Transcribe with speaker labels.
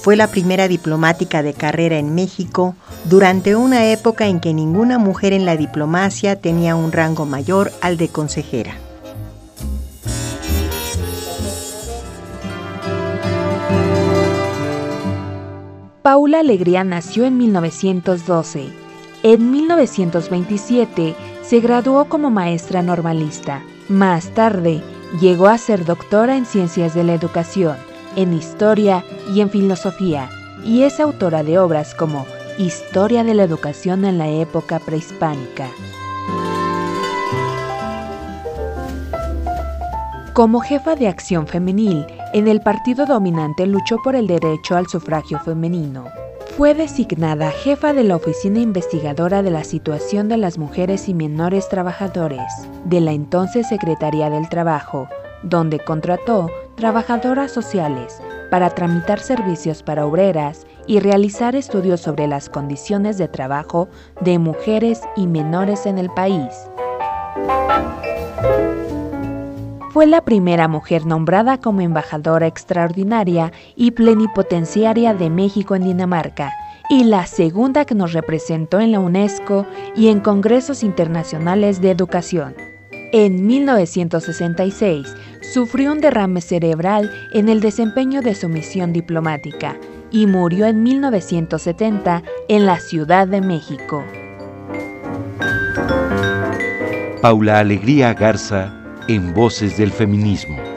Speaker 1: fue la primera diplomática de carrera en México durante una época en que ninguna mujer en la diplomacia tenía un rango mayor al de consejera.
Speaker 2: Paula Alegría nació en 1912. En 1927 se graduó como maestra normalista. Más tarde, llegó a ser doctora en Ciencias de la Educación, en Historia y en Filosofía, y es autora de obras como Historia de la Educación en la época prehispánica. Como jefa de acción femenil, en el partido dominante luchó por el derecho al sufragio femenino. Fue designada jefa de la Oficina Investigadora de la Situación de las Mujeres y Menores Trabajadores de la entonces Secretaría del Trabajo, donde contrató trabajadoras sociales para tramitar servicios para obreras y realizar estudios sobre las condiciones de trabajo de mujeres y menores en el país. Fue la primera mujer nombrada como embajadora extraordinaria y plenipotenciaria de México en Dinamarca y la segunda que nos representó en la UNESCO y en congresos internacionales de educación. En 1966 sufrió un derrame cerebral en el desempeño de su misión diplomática y murió en 1970 en la Ciudad de México.
Speaker 3: Paula Alegría Garza en Voces del Feminismo.